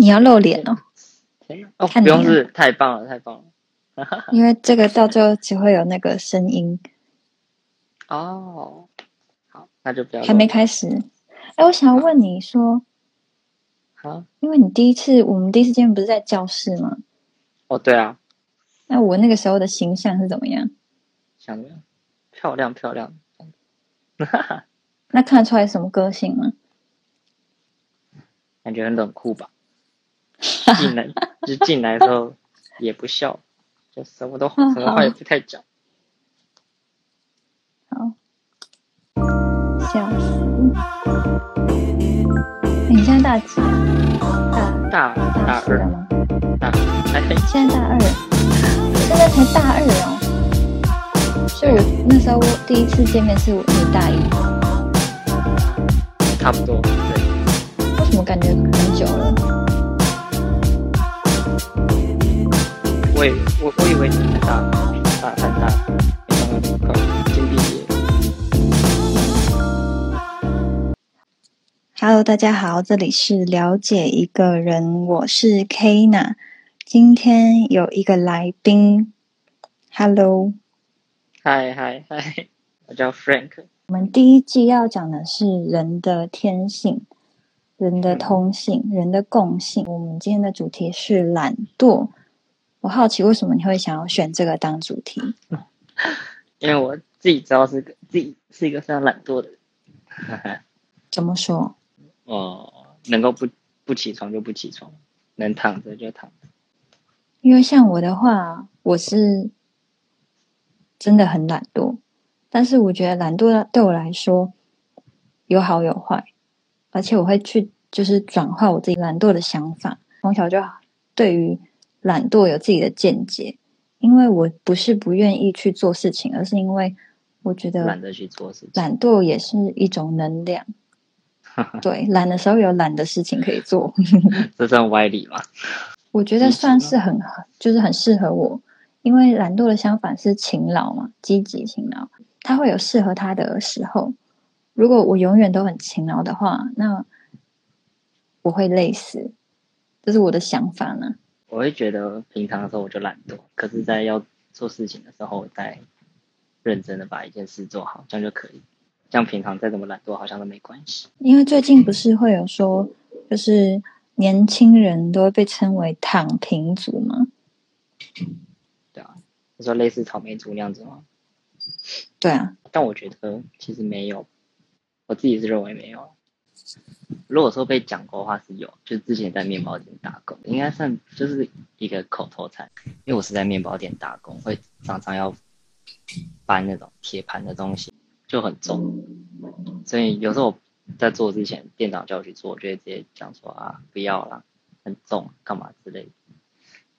你要露脸哦，哦，不用是太棒了，太棒了。因为这个到最后只会有那个声音，哦，好，那就不要还没开始。哎，我想要问你说，好。因为你第一次我们第一次见面不是在教室吗？哦，对啊，那我那个时候的形象是怎么样？想怎么样？漂亮漂亮。那看得出来什么个性吗？感觉很冷酷吧？进来就进来的时候也不笑，就什么都什嗯么话也不太讲。好，笑死！你现在大几啊？大大大二，了吗？大哎，现在大二，现在才大二哦。所以我那时候我第一次见面是我你大一，差不多。对，为什么感觉很久了？我以我我以为你很大很大很大，没想到你快已经毕业。Hello，大家好，这里是了解一个人，我是 Kina。今天有一个来宾，Hello。嗨嗨嗨，我叫 Frank。我们第一季要讲的是人的天性、人的通性、人的共性。我们今天的主题是懒惰。我好奇为什么你会想要选这个当主题？因为我自己知道是个自己是一个非常懒惰的人，怎么说？哦，能够不不起床就不起床，能躺着就躺着。因为像我的话，我是真的很懒惰，但是我觉得懒惰对我来说有好有坏，而且我会去就是转化我自己懒惰的想法。从小就对于懒惰有自己的见解，因为我不是不愿意去做事情，而是因为我觉得懒得去做事情。懒惰也是一种能量。对，懒的时候有懒的事情可以做。这算歪理吗？我觉得算是很就是很适合我，因为懒惰的相反是勤劳嘛，积极勤劳，他会有适合他的时候。如果我永远都很勤劳的话，那我会累死，这是我的想法呢。我会觉得平常的时候我就懒惰，可是，在要做事情的时候，再认真的把一件事做好，这样就可以。这样平常再怎么懒惰，好像都没关系。因为最近不是会有说，就是年轻人都会被称为躺平族吗？对啊，你说类似草莓族那样子吗？对啊，但我觉得其实没有，我自己是认为没有。如果说被讲过的话是有，就之前在面包店打工，应该算就是一个口头禅，因为我是在面包店打工，会常常要搬那种铁盘的东西，就很重，所以有时候在做之前，店长叫我去做，我就会直接讲说啊不要啦，很重，干嘛之类的。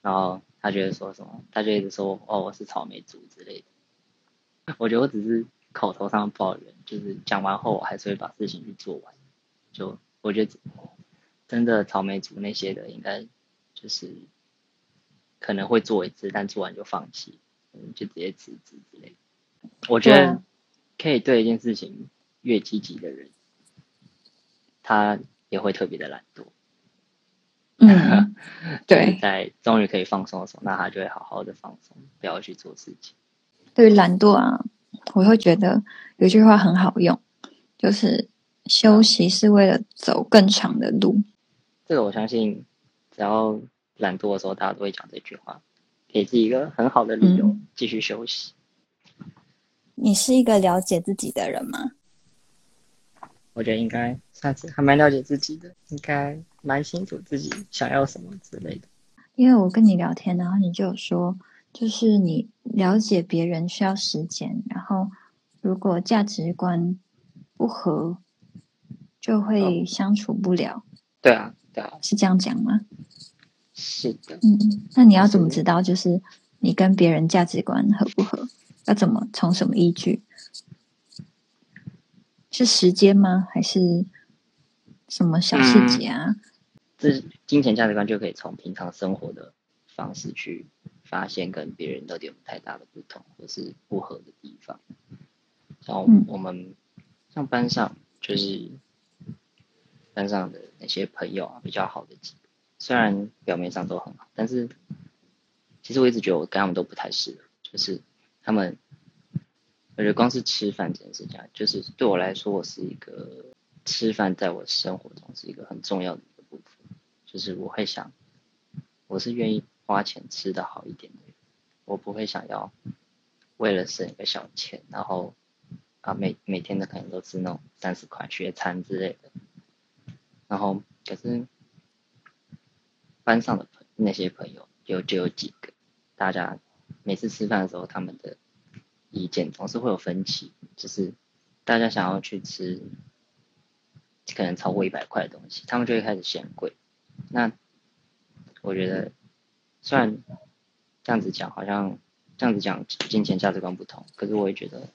然后他就会说什么，他就一直说哦我是草莓族之类的。我觉得我只是口头上抱怨，就是讲完后我还是会把事情去做完。就我觉得真的草莓族那些的，应该就是可能会做一次，但做完就放弃，嗯，就直接辞职之类的。我觉得可以对一件事情越积极的人，他也会特别的懒惰。嗯，对在终于可以放松的时候，那他就会好好的放松，不要去做事情。对于懒惰啊，我会觉得有句话很好用，就是休息是为了走更长的路。这个我相信，只要懒惰的时候，大家都会讲这句话，给自己一个很好的理由嗯继续休息。你是一个了解自己的人吗？我觉得应该算是还蛮了解自己的，应该蛮清楚自己想要什么之类的。因为我跟你聊天，然后你就有说，就是你了解别人需要时间，然后如果价值观不合，就会相处不了，对啊，对啊，是这样讲吗？是的。嗯，那你要怎么知道，就是你跟别人价值观合不合？要怎么从什么依据？是时间吗？还是什么小细节啊？这金钱价值观就可以从平常生活的方式去发现跟别人到底有太大的不同或是不合的地方。像嗯我们像班上就是班上的那些朋友啊，比较好的，虽然表面上都很好，但是其实我一直觉得我跟他们都不太适合，就是他们，我觉得光是吃饭这件事情，就是对我来说，我是一个吃饭在我生活中是一个很重要的一个部分，就是我会想，我是愿意花钱吃的好一点的人，我不会想要为了省一个小钱，然后啊每每天的可能都吃那种三十块学餐之类的，然后可是。班上的那些朋友有就有几个，大家每次吃饭的时候，他们的意见总是会有分歧，就是大家想要去吃可能超过一百块的东西，他们就会开始嫌贵。那我觉得虽然这样子讲好像这样子讲金钱价值观不同，可是我也觉得，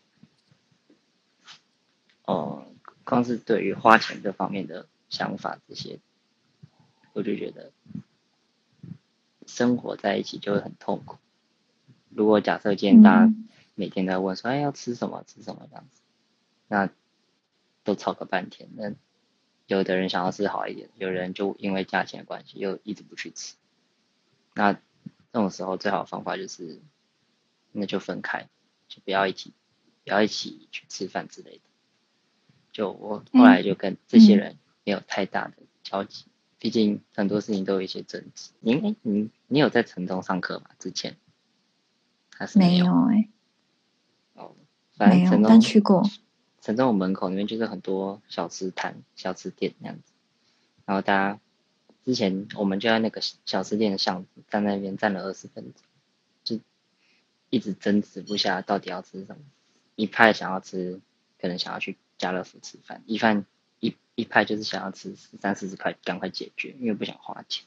哦，光是对于花钱这方面的想法这些，我就觉得。生活在一起就会很痛苦。如果假设今天大家每天在问说，哎，要吃什么吃什么这样子，那都吵个半天。那有的人想要吃好一点，有人就因为价钱的关系又一直不去吃。那这种时候最好的方法就是，那就分开，就不要一起，不要一起去吃饭之类的。就我后来就跟这些人没有太大的交集。毕竟很多事情都有一些争执。您哎，你你有在城中上课吗？之前还是没有哎。哦，反正城中去过。城中门口那边就是很多小吃摊、小吃店那样子。然后大家之前我们就在那个小吃店的巷子站那边站了二十分钟，就一直争执不下到底要吃什么。一派想要吃，可能想要去家乐福吃饭，一饭。一一派就是想要吃三四十块，赶快解决，因为不想花钱，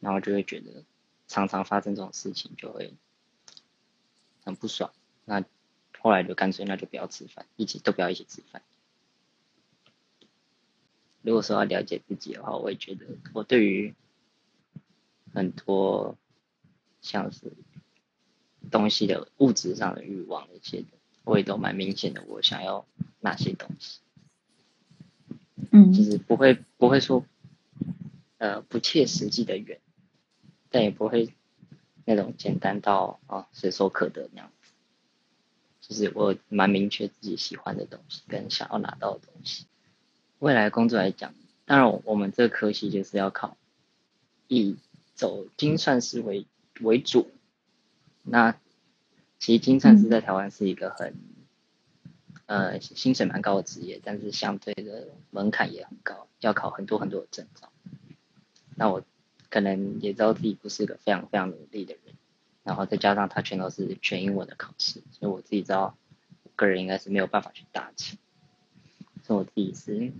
然后就会觉得常常发生这种事情，就会很不爽。那后来就干脆那就不要吃饭，一起都不要一起吃饭。如果说要了解自己的话，我也觉得我对于很多像是东西的物质上的欲望那些的，我也都蛮明显的，我想要哪些东西。嗯，就是不会不会说，呃，不切实际的远，但也不会那种简单到啊随手可得那样子。就是我蛮明确自己喜欢的东西跟想要拿到的东西。未来工作来讲，当然我们这个科系就是要考，以走精算师为为主。那其实精算师在台湾是一个很。呃，薪水蛮高的职业，但是相对的门槛也很高，要考很多很多的证照。那我可能也知道自己不是一个非常非常努力的人，然后再加上它全都是全英文的考试，所以我自己知道，个人应该是没有办法去达成。所以我自己是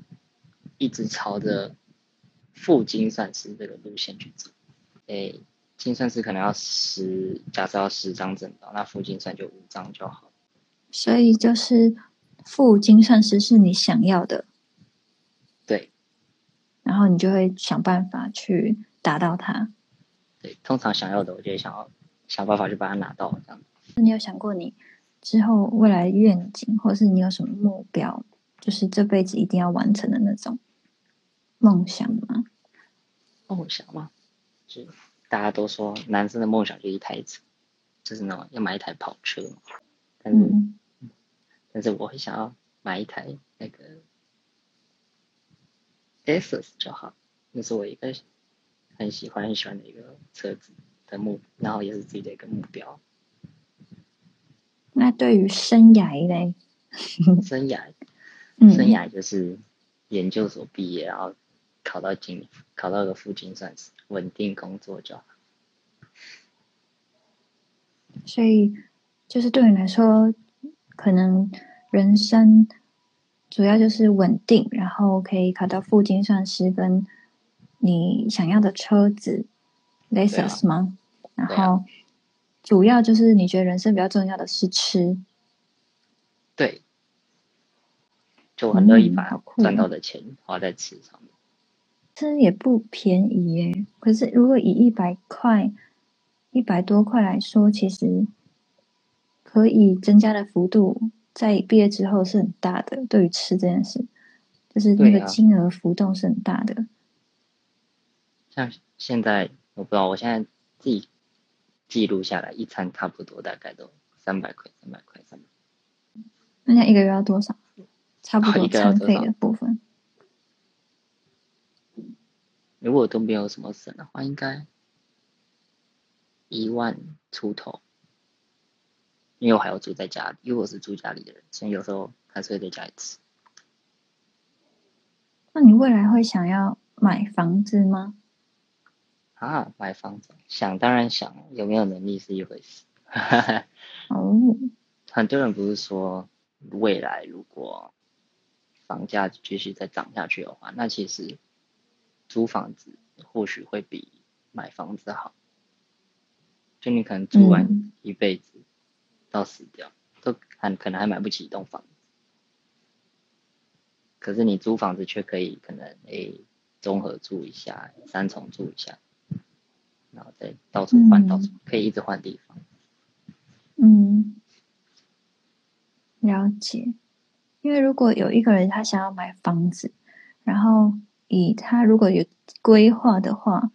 一直朝着副精算师这个路线去走。诶，精算师可能要十，假设要十张证照，那副精算就五张就好。所以就是。副精算师是你想要的，对，然后你就会想办法去达到它。对，通常想要的，我就会想要想办法去把它拿到，这样。你有想过你之后未来愿景，或者是你有什么目标，就是这辈子一定要完成的那种梦想吗？梦想吗？就大家都说男生的梦想就一台车，就是那种要买一台跑车，但是。但是我会想要买一台那个 Asus 就好，那是我一个很喜欢很喜欢的一个车子的目，然后也是自己的一个目标。那对于生涯嘞？生涯，生涯就是研究所毕业，然后考到经考到个副经算是稳定工作就好。所以，就是对你来说。可能人生主要就是稳定，然后可以考到副精算师，跟你想要的车子，Lexus 吗？然后主要就是你觉得人生比较重要的是吃，对，就很乐意把赚到的钱花在吃上面。吃也不便宜耶，可是如果以一百块、一百多块来说，其实。可以增加的幅度，在毕业之后是很大的。对于吃这件事，就是那个金额浮动是很大的。像现在我不知道，我现在自己记录下来，一餐差不多大概都三百块，三百块，三百。那你一个月要多少？差不多餐费的部分。如果都没有什么省的话，应该一万出头。因为我还要住在家里，因为我是住家里的人，所以有时候还是会在家里吃。那你未来会想要买房子吗？啊，买房子想当然想，有没有能力是一回事。哦，很多人不是说未来如果房价继续再涨下去的话，那其实租房子或许会比买房子好。就你可能租完嗯一辈子到死掉，都还可能还买不起一栋房子。可是你租房子却可以可能诶综合住一下，三重住一下，然后再到处换，嗯到处可以一直换地方。嗯，了解。因为如果有一个人他想要买房子，然后以他如果有规划的话，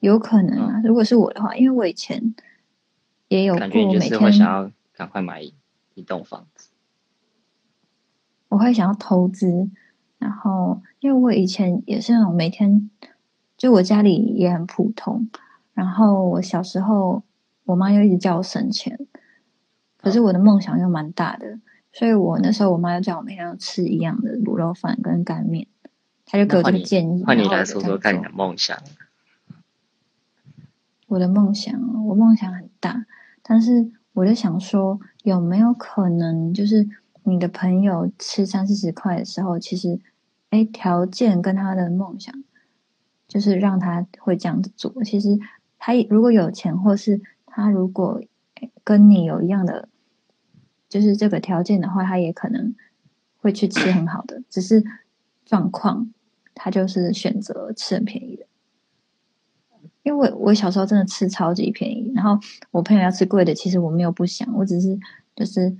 有可能啊。如果是我的话，因为我以前也有感觉就是会想要赶快买一一栋房子。我会想要投资，然后因为我以前也是那种每天，就我家里也很普通，然后我小时候我妈又一直叫我省钱，可是我的梦想又蛮大的，所以我那时候我妈又叫我每天要吃一样的卤肉饭跟干面，她就给我这个建议，换你来说说看你的梦想。我的梦想，我梦想很大，但是我就想说，有没有可能，就是你的朋友吃三四十块的时候，其实，哎，条件跟他的梦想，就是让他会这样子做。其实他如果有钱，或是他如果跟你有一样的，就是这个条件的话，他也可能会去吃很好的，只是状况他就是选择吃很便宜的。因为我我小时候真的吃超级便宜，然后我朋友要吃贵的，其实我没有不想，我只是就是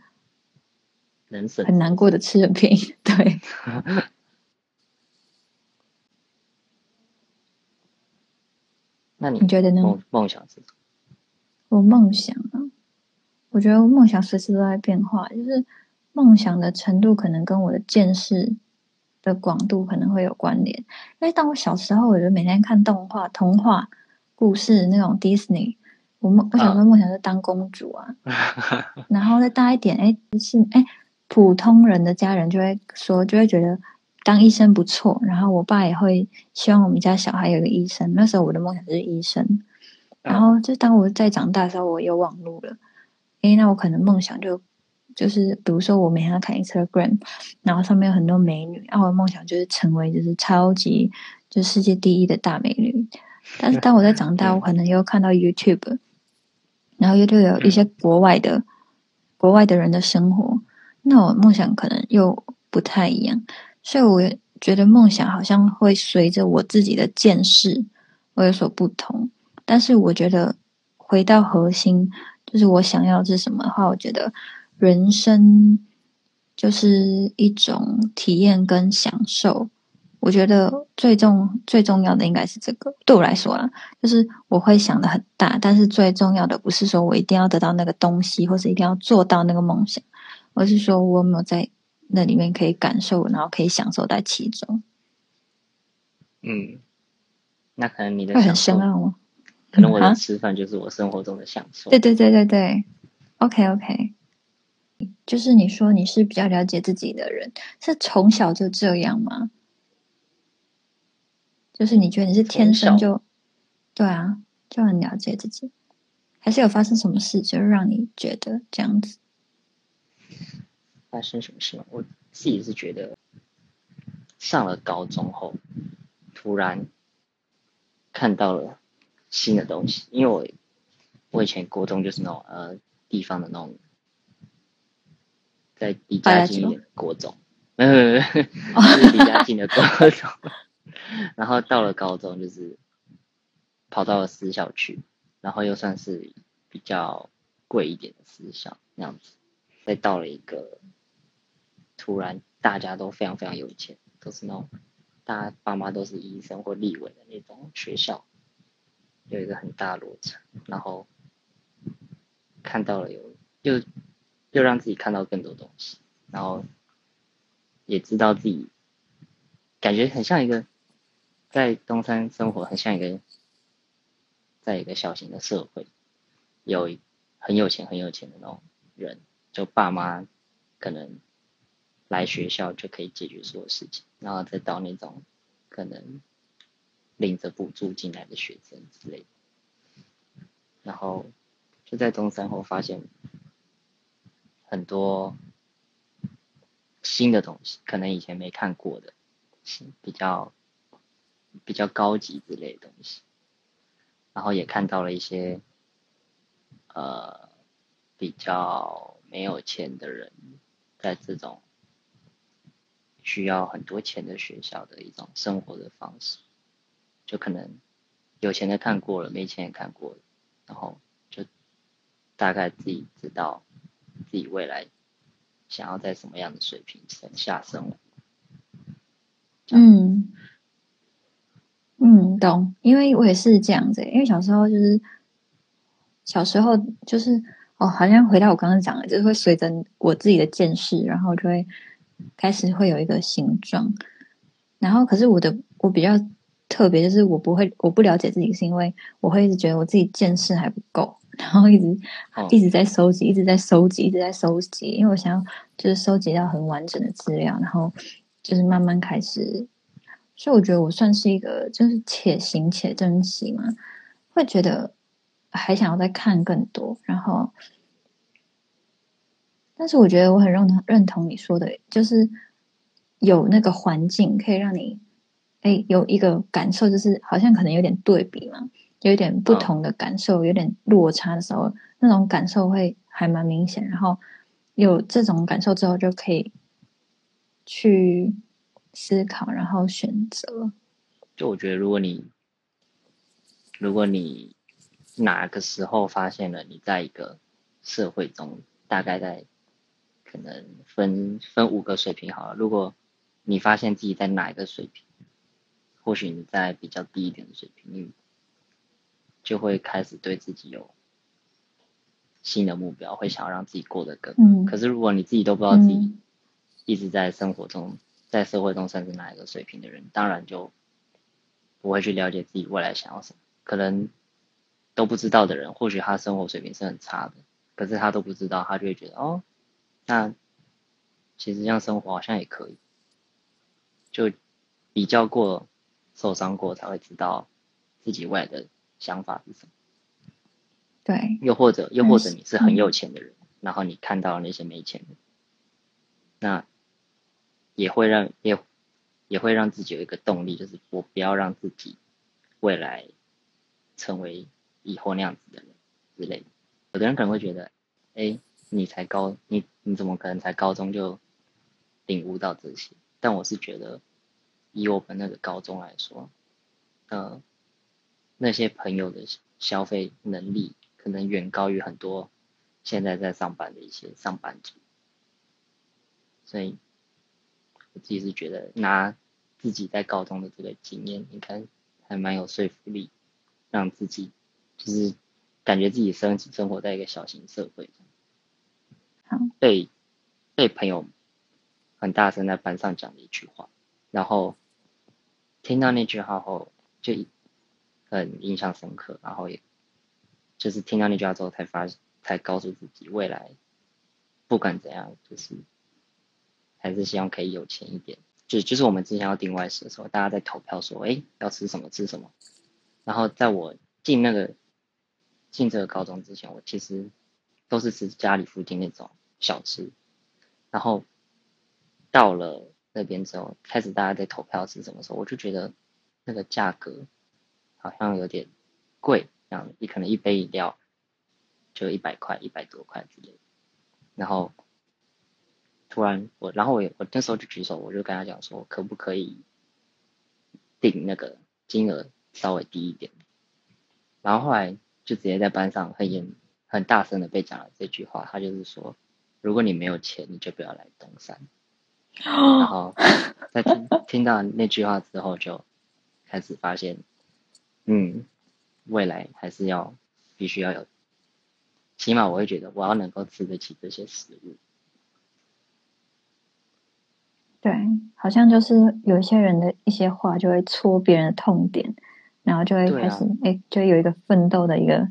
能省很难过的吃很便宜。对，那你你觉得呢？梦梦想是什么？我梦想啊，我觉得我梦想随时都在变化，就是梦想的程度可能跟我的见识的广度可能会有关联。因为当我小时候，我就每天看动画、童话故事那种 Disney，我梦我小时候梦想是当公主啊，然后再大一点，哎，是哎，普通人的家人就会说，就会觉得当医生不错。然后我爸也会希望我们家小孩有个医生。那时候我的梦想就是医生。然后就当我在长大的时候，我有网络了，诶，那我可能梦想就就是，比如说我每天要看 Instagram，然后上面有很多美女，然后我的梦想就是成为就是超级就世界第一的大美女。但是当我在长大，我可能又看到 YouTube，然后 YouTube 有一些国外的国外的人的生活，那我梦想可能又不太一样，所以我也觉得梦想好像会随着我自己的见识会有所不同。但是我觉得回到核心，就是我想要的是什么的话，我觉得人生就是一种体验跟享受。我觉得最重最重要的应该是这个，对我来说啦，就是我会想的很大，但是最重要的不是说我一定要得到那个东西，或是一定要做到那个梦想，而是说我有没有在那里面可以感受，然后可以享受在其中。嗯，那可能你的会很，深奥吗？可能我啊的吃饭就是我生活中的享受。对对对对对，OK OK，就是你说你是比较了解自己的人，是从小就这样吗？就是你觉得你是天生就，对啊，就很了解自己，还是有发生什么事，就是让你觉得这样子？发生什么事？我自己是觉得，上了高中后，突然看到了新的东西，因为我我以前国中就是那种呃地方的那种，在离家近一点的国中，离家近的国中，然后到了高中就是跑到了私校去，然后又算是比较贵一点的私校那样子，再到了一个突然大家都非常非常有钱，都是那种大家爸妈都是医生或立委的那种学校，有一个很大落差，然后看到了有又又让自己看到更多东西，然后也知道自己感觉很像一个在东山生活，很像一个在一个小型的社会，有很有钱很有钱的那种人，就爸妈可能。来学校就可以解决所有事情，然后再到那种可能领着补助进来的学生之类的，然后就在中山后发现很多新的东西，可能以前没看过的，比较比较高级之类的东西，然后也看到了一些呃比较没有钱的人在这种。需要很多钱的学校的一种生活的方式，就可能有钱的看过了，没钱也看过了，然后就大概自己知道自己未来想要在什么样的水平层下生活。嗯嗯，懂，因为我也是这样子，因为小时候就是小时候就是哦，好像回到我刚刚讲的，就是会随着我自己的见识，然后就会。开始会有一个形状，然后可是我的我比较特别，就是我不会我不了解自己，是因为我会一直觉得我自己见识还不够，然后一直一直在收集，一直在收集，一直在收集，因为我想要就是收集到很完整的资料，然后就是慢慢开始，所以我觉得我算是一个就是且行且珍惜嘛，会觉得还想要再看更多，然后。但是我觉得我很认同认同你说的，就是有那个环境可以让你，哎，有一个感受，就是好像可能有点对比嘛，有一点不同的感受，有点落差的时候，那种感受会还蛮明显。然后有这种感受之后，就可以去思考，然后选择。就我觉得，如果你如果你哪个时候发现了你在一个社会中，大概在。可能分分五个水平好了。如果你发现自己在哪一个水平，或许你在比较低一点的水平，你就会开始对自己有新的目标，会想要让自己过得更。嗯。可是如果你自己都不知道自己一直在生活中、在社会中算是哪一个水平的人，当然就不会去了解自己未来想要什么。可能都不知道的人，或许他生活水平是很差的，可是他都不知道，他就会觉得哦。那其实这样生活好像也可以，就比较过、受伤过才会知道自己未来的想法是什么。对。又或者，又或者你是很有钱的人，然后你看到那些没钱的，那也会让也也会让自己有一个动力，就是我不要让自己未来成为以后那样子的人之类的。有的人可能会觉得，哎。你才高，你你怎么可能才高中就领悟到这些？但我是觉得，以我们那个高中来说，呃，那些朋友的消费能力可能远高于很多现在在上班的一些上班族，所以我自己是觉得拿自己在高中的这个经验，应该还蛮有说服力，让自己就是感觉自己生生活在一个小型社会。被被朋友很大声在班上讲的一句话，然后听到那句话后就很印象深刻，然后也就是听到那句话之后才发才告诉自己未来不管怎样就是还是希望可以有钱一点。就就是我们之前要订外食的时候，大家在投票说，哎，要吃什么吃什么。然后在我进那个进这个高中之前，我其实。都是吃家里附近那种小吃，然后到了那边之后，开始大家在投票是什么时候，我就觉得那个价格好像有点贵，这样你可能一杯饮料就一百块、一百多块之类的。然后突然我，然后我我那时候就举手，我就跟他讲说，可不可以定那个金额稍微低一点？然后后来就直接在班上很严。很大声的被讲了这句话，他就是说，如果你没有钱，你就不要来东山。然后在听听到那句话之后，就开始发现，嗯，未来还是要必须要有，起码我会觉得我要能够吃得起这些食物。对，好像就是有一些人的一些话就会戳别人的痛点，然后就会开始哎，就有一个奋斗的一个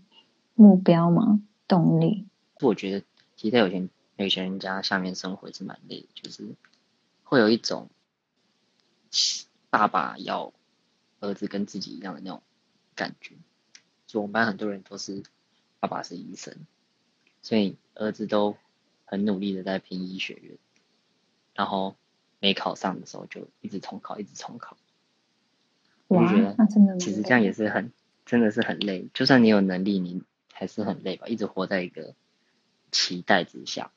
目标嘛，动力。我觉得其实在有些有些人家下面生活是蛮累的，就是会有一种爸爸要儿子跟自己一样的那种感觉。就我们班很多人都是爸爸是医生，所以儿子都很努力的在拼医学院，然后没考上的时候就一直重考，一直重考。我觉得其实这样也是很真的是很累。就算你有能力，你还是很累吧，一直活在一个期待之下。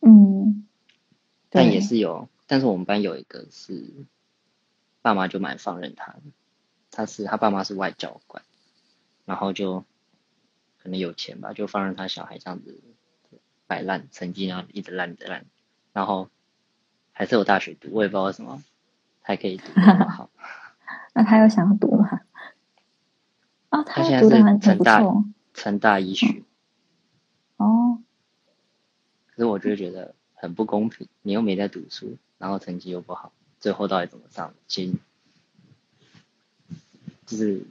嗯，但也是有，但是我们班有一个是爸妈就蛮放任他的，他是他爸妈是外交官，然后就可能有钱吧，就放任他小孩这样子摆烂，成绩然后一直烂，一直烂，然后还是有大学读，我也不知道为什么还可以读那 么好。那他有想要读吗？哦，他现在是成大成大医学。哦。可是我就觉得很不公平，你又没在读书，然后成绩又不好，最后到底怎么上？其实就是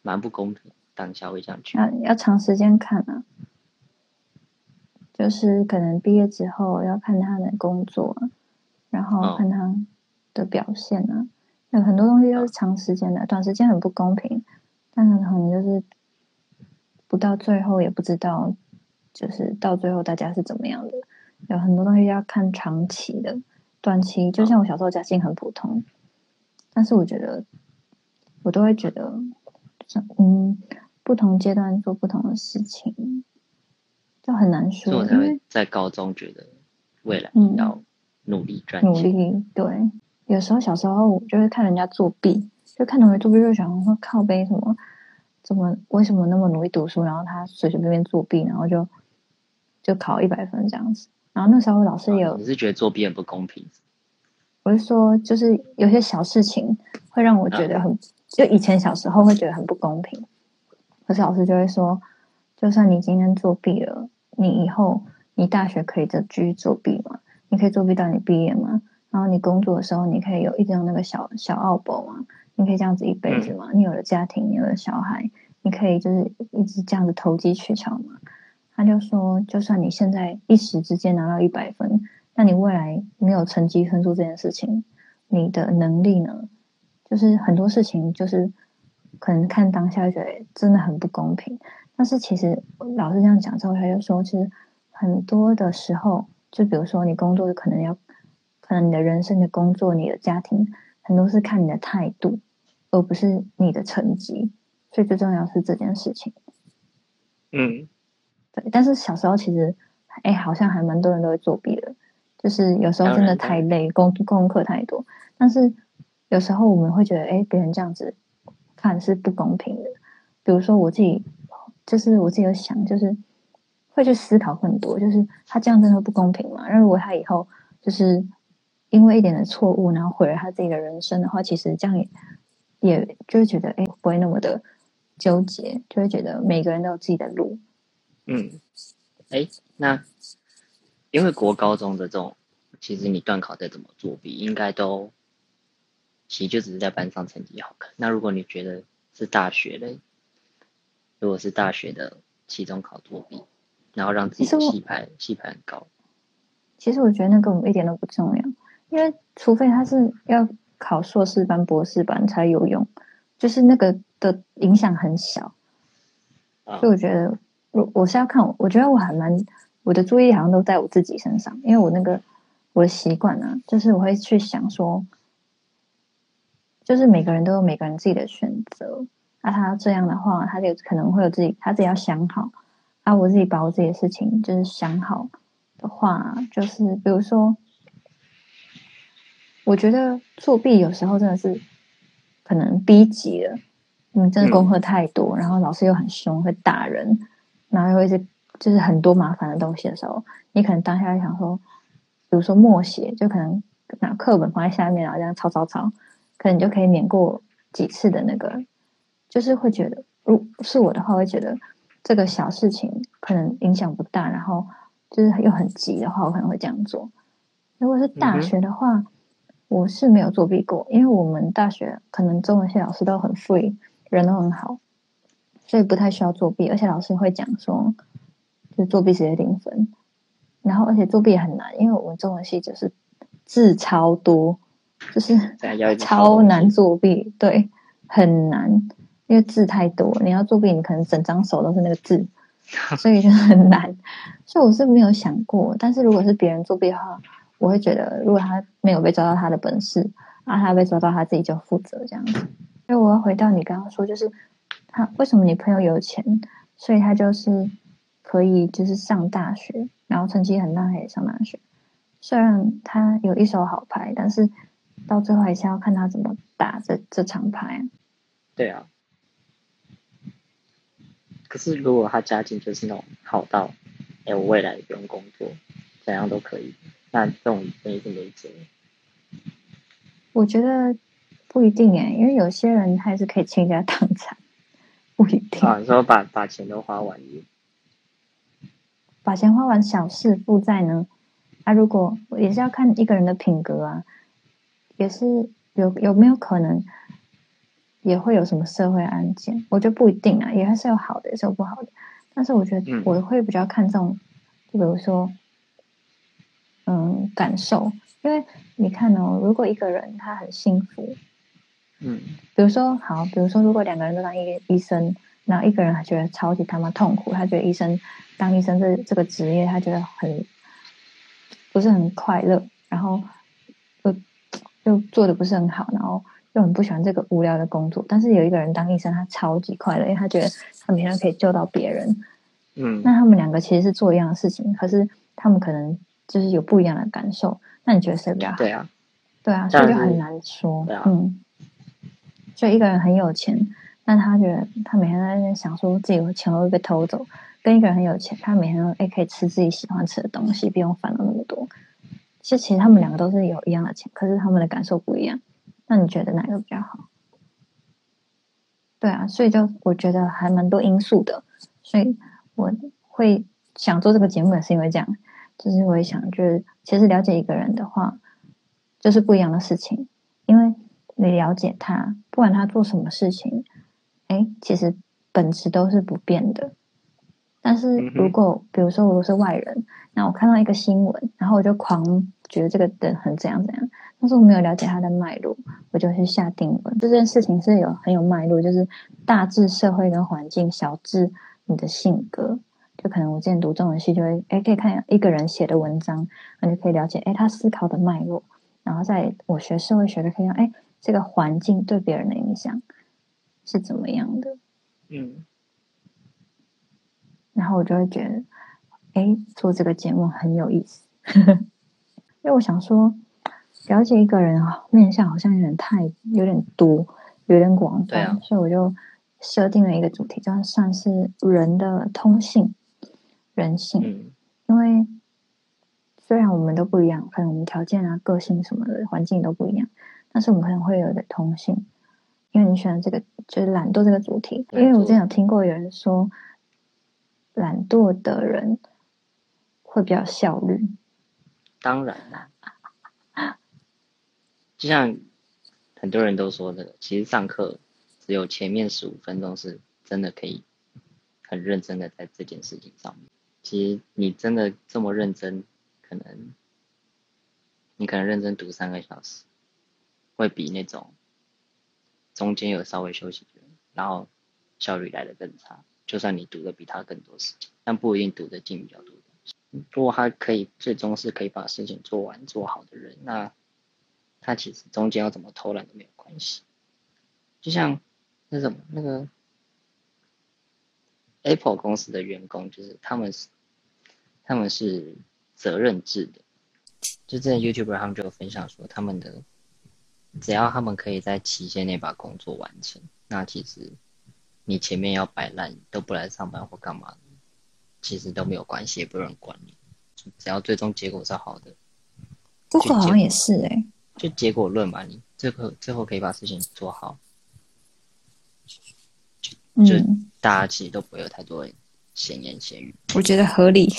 蛮不公平。当下会这样去。要要长时间看啊，就是可能毕业之后要看他的工作，然后看他的表现啊。有很多东西都是长时间的，短时间很不公平，但是可能就是不到最后也不知道。就是到最后大家是怎么样的？有很多东西要看长期的，短期就像我小时候家境很普通，但是我觉得我都会觉得，嗯，不同阶段做不同的事情，就很难说。因为在高中觉得未来要努力赚钱，努力对。有时候小时候就会看人家作弊，就看同学作弊就想说靠背什么，怎么为什么那么努力读书，然后他随随便便作弊，然后就。就考一百分这样子，然后那时候老师也有，你是觉得作弊很不公平？我是说，就是有些小事情会让我觉得很，就以前小时候会觉得很不公平，可是老师就会说，就算你今天作弊了，你以后你大学可以再继续作弊嘛？你可以作弊到你毕业吗？然后你工作的时候，你可以有一张那个小小奥博吗？你可以这样子一辈子吗？你有了家庭，你有了小孩，你可以就是一直这样子投机取巧吗？他就说，就算你现在一时之间拿到一百分，那你未来没有成绩分数这件事情，你的能力呢？就是很多事情，就是可能看当下觉得真的很不公平。但是其实老师这样讲之后，他就说，其实很多的时候，就比如说你工作可能要，可能你的人生的工作、你的家庭，很多是看你的态度，而不是你的成绩。所以最重要是这件事情。嗯。对，但是小时候其实，哎，好像还蛮多人都会作弊的，就是有时候真的太累，功功课太多。但是有时候我们会觉得，哎，别人这样子看是不公平的。比如说我自己，就是我自己有想，就是会去思考很多，就是他这样真的不公平嘛？那如果他以后就是因为一点的错误，然后毁了他自己的人生的话，其实这样也也就会觉得，哎，不会那么的纠结，就会觉得每个人都有自己的路。嗯，哎，那因为国高中的这种，其实你断考再怎么作弊，应该都其实就只是在班上成绩好看。那如果你觉得是大学的，如果是大学的期中考作弊，然后让自己戏排戏排很高，其实我觉得那个一点都不重要，因为除非他是要考硕士班、博士班才有用，就是那个的影响很小，所以我觉得。我我是要看，我觉得我还蛮我的注意力好像都在我自己身上，因为我那个我的习惯啊，就是我会去想说，就是每个人都有每个人自己的选择，那他这样的话，他就可能会有自己他自己要想好，啊，我自己把我自己的事情就是想好的话，就是比如说，我觉得作弊有时候真的是可能逼急了，嗯，真的功课太多，然后老师又很凶，会打人。然后又一直就是很多麻烦的东西的时候，你可能当下想说，比如说默写，就可能拿课本放在下面，然后这样抄抄抄，可能就可以免过几次的那个，就是会觉得，如是我的话，会觉得这个小事情可能影响不大，然后就是又很急的话，我可能会这样做。如果是大学的话，我是没有作弊过，因为我们大学可能中文系老师都很 free，人都很好，所以不太需要作弊，而且老师会讲说，就作弊直接零分。然后，而且作弊也很难，因为我们中文系就是字超多，就是超难作弊，对，很难，因为字太多，你要作弊，你可能整张手都是那个字，所以就很难。所以我是没有想过，但是如果是别人作弊的话，我会觉得，如果他没有被抓到他的本事，啊，他被抓到他自己就负责这样子。所以我要回到你刚刚说，就是他为什么你朋友有钱，所以他就是可以就是上大学。然后成绩很烂，也上大学。虽然他有一手好牌，但是到最后还是要看他怎么打这这场牌。对啊。可是如果他家境就是那种好到，哎，我未来不用工作，怎样都可以，那这种真是没辙。我觉得不一定哎，因为有些人还是可以倾家荡产，不一定。啊，你说把把钱都花完。把钱花完小事负债呢？啊，如果也是要看一个人的品格啊，也是有有没有可能也会有什么社会案件？我觉得不一定啊，也还是有好的，也是有不好的。但是我觉得我会比较看重，就比如说，嗯，感受，因为你看哦，如果一个人他很幸福，嗯，比如说好，比如说如果两个人都当医医生。然后一个人他觉得超级他妈痛苦，他觉得医生当医生这这个职业，他觉得很不是很快乐，然后又又做的不是很好，然后又很不喜欢这个无聊的工作。但是有一个人当医生，他超级快乐，因为他觉得他每天可以救到别人。嗯，那他们两个其实是做一样的事情，可是他们可能就是有不一样的感受。那你觉得谁比较好？对啊，对啊，所以就很难说。嗯，所以一个人很有钱。但他觉得他每天在那边想说自己的钱会被偷走，跟一个人很有钱，他每天都哎可以吃自己喜欢吃的东西，不用烦恼那么多。其实其实他们两个都是有一样的钱，可是他们的感受不一样。那你觉得哪个比较好？对啊，所以就我觉得还蛮多因素的，所以我会想做这个节目也是因为这样，就是我也想就是其实了解一个人的话，就是不一样的事情，因为你了解他，不管他做什么事情。哎，其实本质都是不变的。但是如果比如说我是外人，那我看到一个新闻，然后我就狂觉得这个人很怎样怎样，但是我没有了解他的脉络，我就去下定论。这件事情是有很有脉络，就是大致社会跟环境，小至你的性格。就可能我之前读中文系，就会哎可以看一个人写的文章，那就可以了解哎他思考的脉络。然后在我学社会学的，可以看哎这个环境对别人的影响。是怎么样的？嗯，然后我就会觉得，哎，做这个节目很有意思，因为我想说，了解一个人啊，面相好像有点太有点多，有点广泛，所以我就设定了一个主题，就算是人的通性、人性。嗯，因为虽然我们都不一样，可能我们条件啊、个性什么的环境都不一样，但是我们可能会有的通性。因为你选这个就是懒惰这个主题，因为我之前有听过有人说，懒惰的人会比较效率。当然啦，就像很多人都说的，其实上课只有前面十五分钟是真的可以很认真的在这件事情上面。其实你真的这么认真，可能你可能认真读三个小时，会比那种。中间有稍微休息，然后效率来的更差。就算你读的比他更多时间，但不一定读的进比较多。如果他可以最终是可以把事情做完做好的人，那他其实中间要怎么偷懒都没有关系。就像那什么那个 Apple 公司的员工，就是他们是他们是责任制的。就之前 YouTuber 他们就有分享说他们的。只要他们可以在期限内把工作完成，那其实你前面要摆烂都不来上班或干嘛，其实都没有关系，也不有人管你。只要最终结果是好的，不过好像也是哎、就结果论嘛，你最后最后可以把事情做好，就嗯，大家其实都不会有太多闲言闲语。我觉得合理。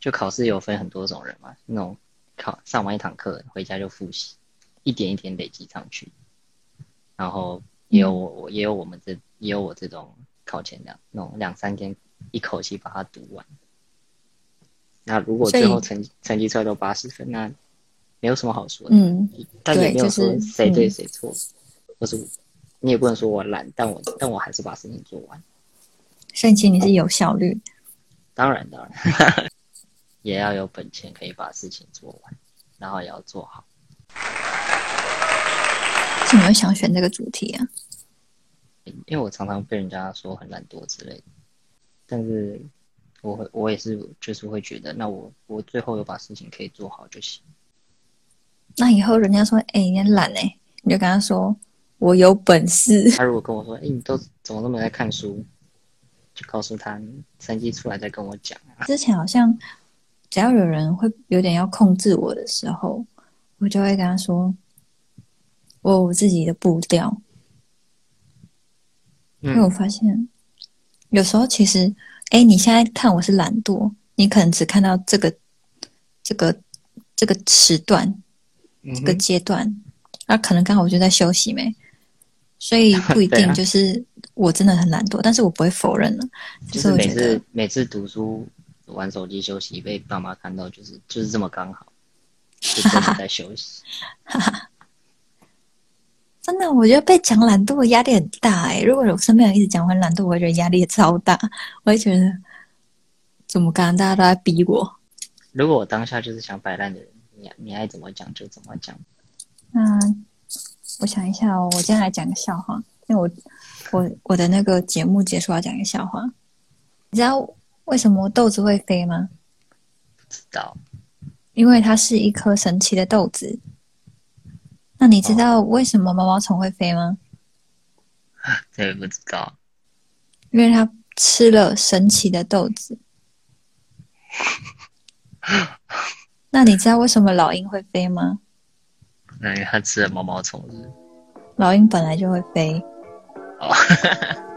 就考试有分很多种人嘛，那种考上完一堂课回家就复习，一点一点累积上去。然后也有我，我也有我们这也有我这种考前两那种两三天一口气把它读完。那如果最后所成成绩出来都八十分，那没有什么好说的。嗯，但也没有说谁对嗯谁错，或是你也不能说我懒，但我但我还是把事情做完。所以其实你是有效率。当然当然，也要有本钱可以把事情做完，然后也要做好。为什么会想选这个主题啊？因为我常常被人家说很懒惰之类的，但是我会我也是就是会觉得，那我我最后有把事情可以做好就行。那以后人家说，哎、你很懒哎、你就跟他说，我有本事。他如果跟我说，哎、你都怎么那么在看书，就告诉他你成绩出来再跟我讲啊。之前好像只要有人会有点要控制我的时候，我就会跟他说，我有我自己的步调。因为我嗯，发现有时候其实，哎，你现在看我是懒惰，你可能只看到这个这个这个时段嗯这个阶段，那、可能刚好我就在休息没，所以不一定 就是我真的很懒惰，但是我不会否认了，就是每次每次读书玩手机休息被爸妈看到，就是就是这么刚好，就真的在休息。真的，我觉得被讲懒惰压力很大哎、如果我身边人一直讲我很懒惰，我会觉得压力超大，我会觉得怎么刚刚，大家都在逼我。如果我当下就是想摆烂的人，你你爱怎么讲就怎么讲。那我想一下哦，我今天来讲个笑话，因为我我我的那个节目结束要讲一个笑话。你知道为什么豆子会飞吗？知道因为它是一颗神奇的豆子。那你知道为什么毛毛虫会飞吗？这个不知道，因为它吃了神奇的豆子。那你知道为什么老鹰会飞吗？那因为它吃了毛毛虫是不是老鹰本来就会飞。哦，